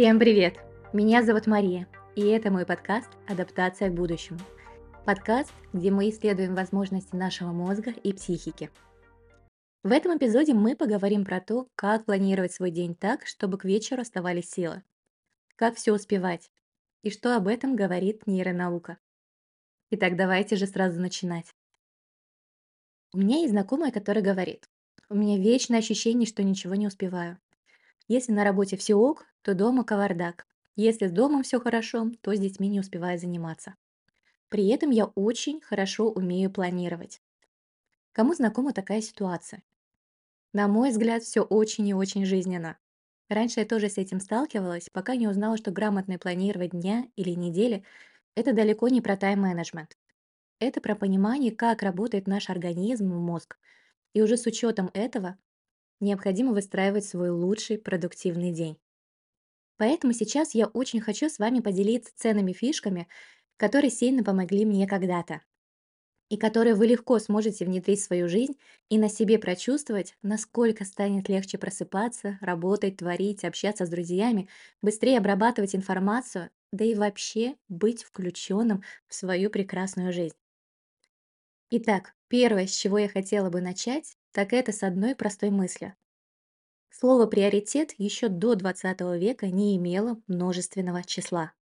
Всем привет! Меня зовут Мария, и это мой подкаст «Адаптация к будущему». Подкаст, где мы исследуем возможности нашего мозга и психики. В этом эпизоде мы поговорим про то, как планировать свой день так, чтобы к вечеру оставались силы. Как все успевать. И что об этом говорит нейронаука. Итак, давайте же сразу начинать. У меня есть знакомая, которая говорит, у меня вечное ощущение, что ничего не успеваю. Если на работе все ок, то дома кавардак. Если с домом все хорошо, то с детьми не успеваю заниматься. При этом я очень хорошо умею планировать. Кому знакома такая ситуация? На мой взгляд, все очень и очень жизненно. Раньше я тоже с этим сталкивалась, пока не узнала, что грамотное планировать дня или недели– это далеко не про тайм-менеджмент. Это про понимание, как работает наш организм и мозг. И уже с учетом этого необходимо выстраивать свой лучший продуктивный день. Поэтому сейчас я очень хочу с вами поделиться ценными фишками, которые сильно помогли мне когда-то, и которые вы легко сможете внедрить в свою жизнь и на себе прочувствовать, насколько станет легче просыпаться, работать, творить, общаться с друзьями, быстрее обрабатывать информацию, да и вообще быть включенным в свою прекрасную жизнь. Итак, первое, с чего я хотела бы начать, так это с одной простой мысли. Слово «приоритет» еще до 20 века не имело множественного числа.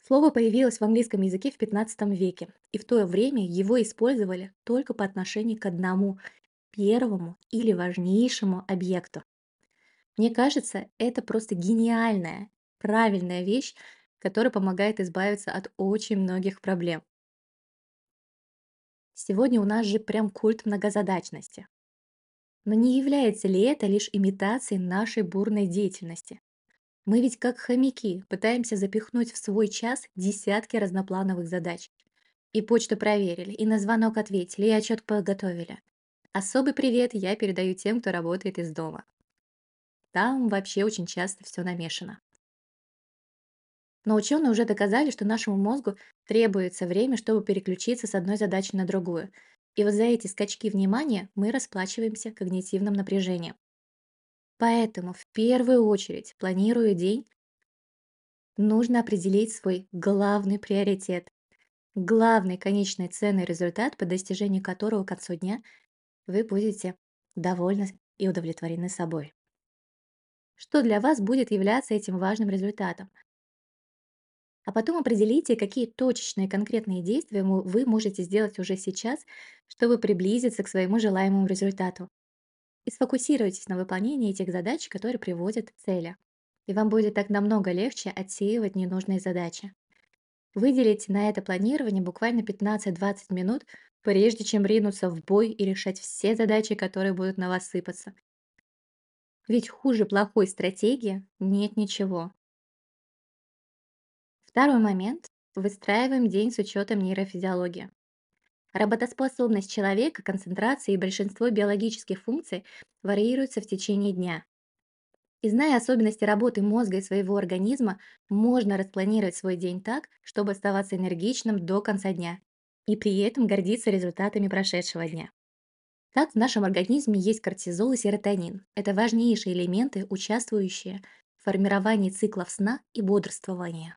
Слово появилось в английском языке в 15 веке, и в то время его использовали только по отношению к одному первому или важнейшему объекту. Мне кажется, это просто гениальная, правильная вещь, которая помогает избавиться от очень многих проблем. Сегодня у нас же прям культ многозадачности. Но не является ли это лишь имитацией нашей бурной деятельности? Мы ведь как хомяки пытаемся запихнуть в свой час десятки разноплановых задач. И почту проверили, и на звонок ответили, и отчет подготовили. Особый привет я передаю тем, кто работает из дома. Там вообще очень часто все намешано. Но ученые уже доказали, что нашему мозгу требуется время, чтобы переключиться с одной задачи на другую. И вот за эти скачки внимания мы расплачиваемся когнитивным напряжением. Поэтому в первую очередь, планируя день, нужно определить свой главный приоритет, главный конечный ценный результат, по достижению которого к концу дня вы будете довольны и удовлетворены собой. Что для вас будет являться этим важным результатом? А потом определите, какие точечные конкретные действия вы можете сделать уже сейчас, чтобы приблизиться к своему желаемому результату. И сфокусируйтесь на выполнении этих задач, которые приводят к цели. И вам будет так намного легче отсеивать ненужные задачи. Выделите на это планирование буквально 15-20 минут, прежде чем ринуться в бой и решать все задачи, которые будут на вас сыпаться. Ведь хуже плохой стратегии нет ничего. Второй момент. Выстраиваем день с учетом нейрофизиологии. Работоспособность человека, концентрация и большинство биологических функций варьируются в течение дня. И зная особенности работы мозга и своего организма, можно распланировать свой день так, чтобы оставаться энергичным до конца дня и при этом гордиться результатами прошедшего дня. Так в нашем организме есть кортизол и серотонин. Это важнейшие элементы, участвующие в формировании циклов сна и бодрствования.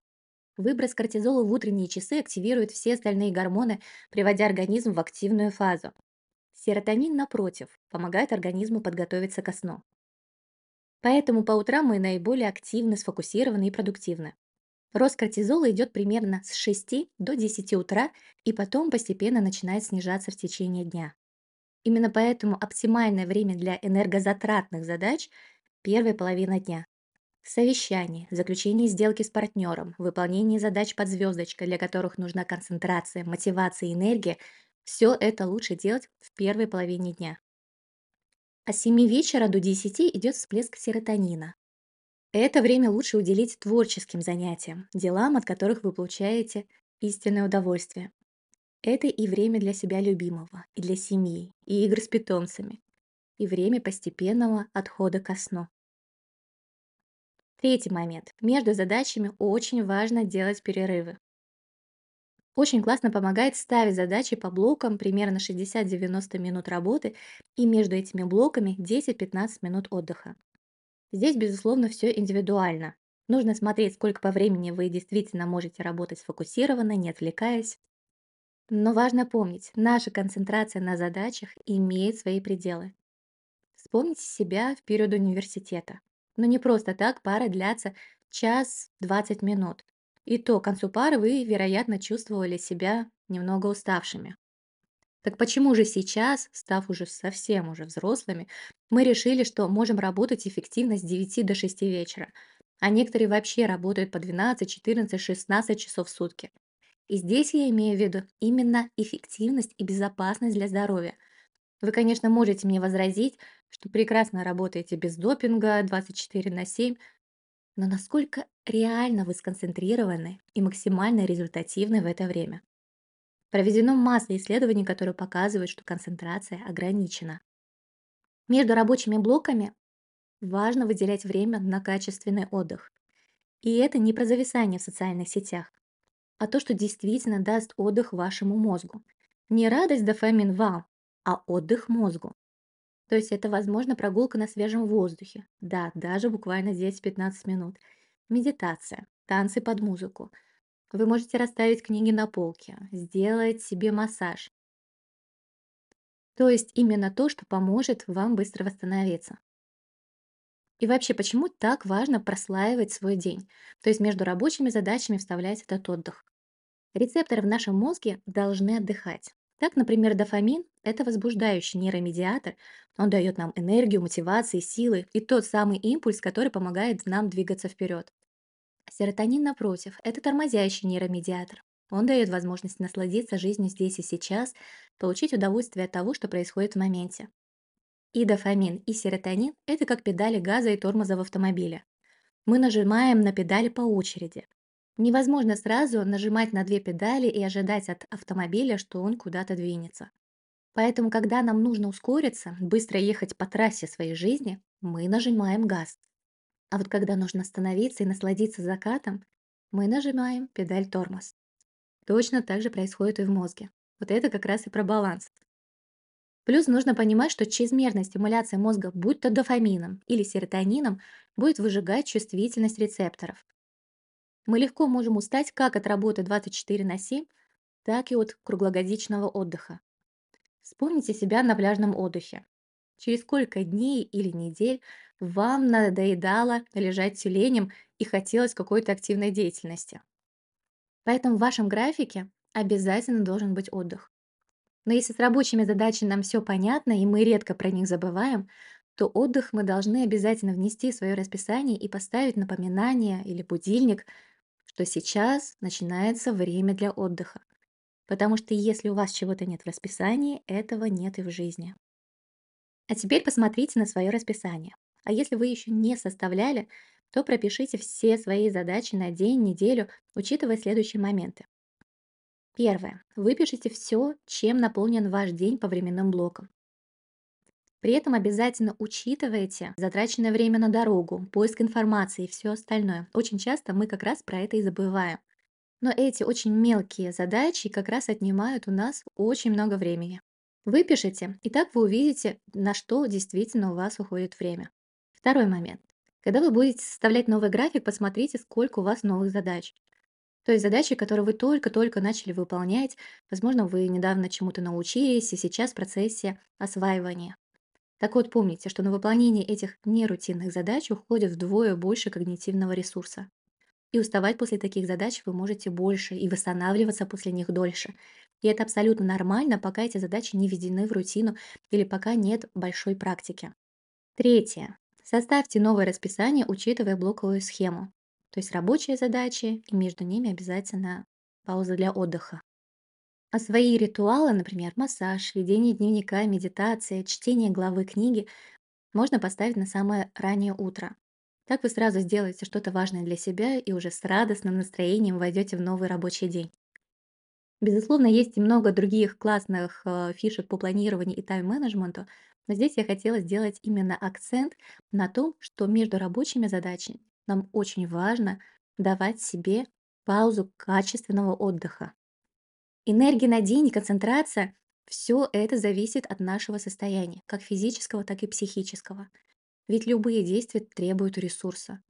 Выброс кортизола в утренние часы активирует все остальные гормоны, приводя организм в активную фазу. Серотонин, напротив, помогает организму подготовиться ко сну. Поэтому по утрам мы наиболее активны, сфокусированы и продуктивны. Рост кортизола идет примерно с 6 до 10 утра и потом постепенно начинает снижаться в течение дня. Именно поэтому оптимальное время для энергозатратных задач– первая половина дня. Совещание, заключение сделки с партнером, выполнение задач под звездочкой, для которых нужна концентрация, мотивация и энергия, все это лучше делать в первой половине дня. А с 7 вечера до 10 идет всплеск серотонина. Это время лучше уделить творческим занятиям, делам, от которых вы получаете истинное удовольствие. Это и время для себя любимого, и для семьи, и игр с питомцами, и время постепенного отхода ко сну. Третий момент. Между задачами очень важно делать перерывы. Очень классно помогает ставить задачи по блокам примерно 60-90 минут работы и между этими блоками 10-15 минут отдыха. Здесь, безусловно, все индивидуально. Нужно смотреть, сколько по времени вы действительно можете работать сфокусированно, не отвлекаясь. Но важно помнить, наша концентрация на задачах имеет свои пределы. Вспомните себя в период университета. Но не просто так пары длятся час 20 минут. И то к концу пары вы, вероятно, чувствовали себя немного уставшими. Так почему же сейчас, став уже совсем уже взрослыми, мы решили, что можем работать эффективно с девяти до шести вечера, а некоторые вообще работают по 12, 14, 16 часов в сутки? И здесь я имею в виду именно эффективность и безопасность для здоровья. Вы, конечно, можете мне возразить, что прекрасно работаете без допинга 24 на 7, но насколько реально вы сконцентрированы и максимально результативны в это время? Проведено масса исследований, которые показывают, что концентрация ограничена. Между рабочими блоками важно выделять время на качественный отдых. И это не про зависание в социальных сетях, а то, что действительно даст отдых вашему мозгу. Не радость, дофамин, вау, а отдых мозгу. То есть это, возможно, прогулка на свежем воздухе. Да, даже буквально 10-15 минут. Медитация, танцы под музыку. Вы можете расставить книги на полке, сделать себе массаж. То есть именно то, что поможет вам быстро восстановиться. И вообще, почему так важно прослаивать свой день? То есть между рабочими задачами вставлять этот отдых. Рецепторы в нашем мозге должны отдыхать. Так, например, дофамин– это возбуждающий нейромедиатор. Он дает нам энергию, мотивации, силы и тот самый импульс, который помогает нам двигаться вперед. Серотонин, напротив, это тормозящий нейромедиатор. Он дает возможность насладиться жизнью здесь и сейчас, получить удовольствие от того, что происходит в моменте. И дофамин, и серотонин– это как педали газа и тормоза в автомобиле. Мы нажимаем на педали по очереди. Невозможно сразу нажимать на две педали и ожидать от автомобиля, что он куда-то двинется. Поэтому, когда нам нужно ускориться, быстро ехать по трассе своей жизни, мы нажимаем газ. А вот когда нужно остановиться и насладиться закатом, мы нажимаем педаль тормоз. Точно так же происходит и в мозге. Вот это как раз и про баланс. Плюс нужно понимать, что чрезмерная стимуляция мозга, будь то дофамином или серотонином, будет выжигать чувствительность рецепторов, мы легко можем устать как от работы 24 на 7, так и от круглогодичного отдыха. Вспомните себя на пляжном отдыхе. Через сколько дней или недель вам надоедало лежать тюленем и хотелось какой-то активной деятельности. Поэтому в вашем графике обязательно должен быть отдых. Но если с рабочими задачами нам все понятно, и мы редко про них забываем, то отдых мы должны обязательно внести в свое расписание и поставить напоминание или будильник – что сейчас начинается время для отдыха. Потому что если у вас чего-то нет в расписании, этого нет и в жизни. А теперь посмотрите на свое расписание. А если вы еще не составляли, то пропишите все свои задачи на день, неделю, учитывая следующие моменты. Первое. Выпишите все, чем наполнен ваш день по временным блокам. При этом обязательно учитывайте затраченное время на дорогу, поиск информации и все остальное. Очень часто мы как раз про это и забываем. Но эти очень мелкие задачи как раз отнимают у нас очень много времени. Выпишите, и так вы увидите, на что действительно у вас уходит время. Второй момент. Когда вы будете составлять новый график, посмотрите, сколько у вас новых задач. То есть задачи, которые вы только-только начали выполнять, возможно, вы недавно чему-то научились и сейчас в процессе осваивания. Так вот, помните, что на выполнение этих нерутинных задач уходит вдвое больше когнитивного ресурса. И уставать после таких задач вы можете больше и восстанавливаться после них дольше. И это абсолютно нормально, пока эти задачи не введены в рутину или пока нет большой практики. Третье. Составьте новое расписание, учитывая блоковую схему. То есть рабочие задачи, и между ними обязательно пауза для отдыха. А свои ритуалы, например, массаж, ведение дневника, медитация, чтение главы книги, можно поставить на самое раннее утро. Так вы сразу сделаете что-то важное для себя и уже с радостным настроением войдете в новый рабочий день. Безусловно, есть и много других классных э, фишек по планированию и тайм-менеджменту, но здесь я хотела сделать именно акцент на том, что между рабочими задачами нам очень важно давать себе паузу качественного отдыха. Энергия на день и концентрация– все это зависит от нашего состояния, как физического, так и психического. Ведь любые действия требуют ресурса.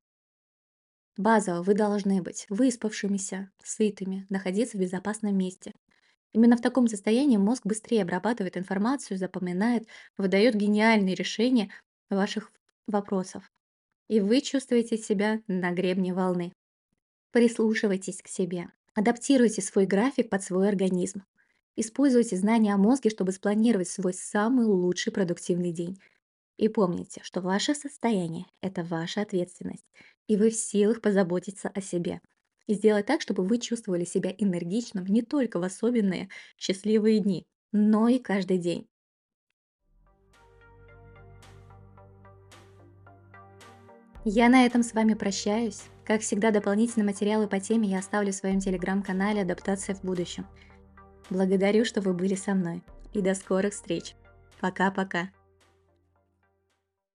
Базово вы должны быть выспавшимися, сытыми, находиться в безопасном месте. Именно в таком состоянии мозг быстрее обрабатывает информацию, запоминает, выдает гениальные решения ваших вопросов. И вы чувствуете себя на гребне волны. Прислушивайтесь к себе. Адаптируйте свой график под свой организм. Используйте знания о мозге, чтобы спланировать свой самый лучший продуктивный день. И помните, что ваше состояние– это ваша ответственность, и вы в силах позаботиться о себе. И сделать так, чтобы вы чувствовали себя энергичным не только в особенные счастливые дни, но и каждый день. Я на этом с вами прощаюсь. Как всегда, дополнительные материалы по теме я оставлю в своем телеграм-канале «Адаптация в будущем». Благодарю, что вы были со мной. И до скорых встреч. Пока-пока.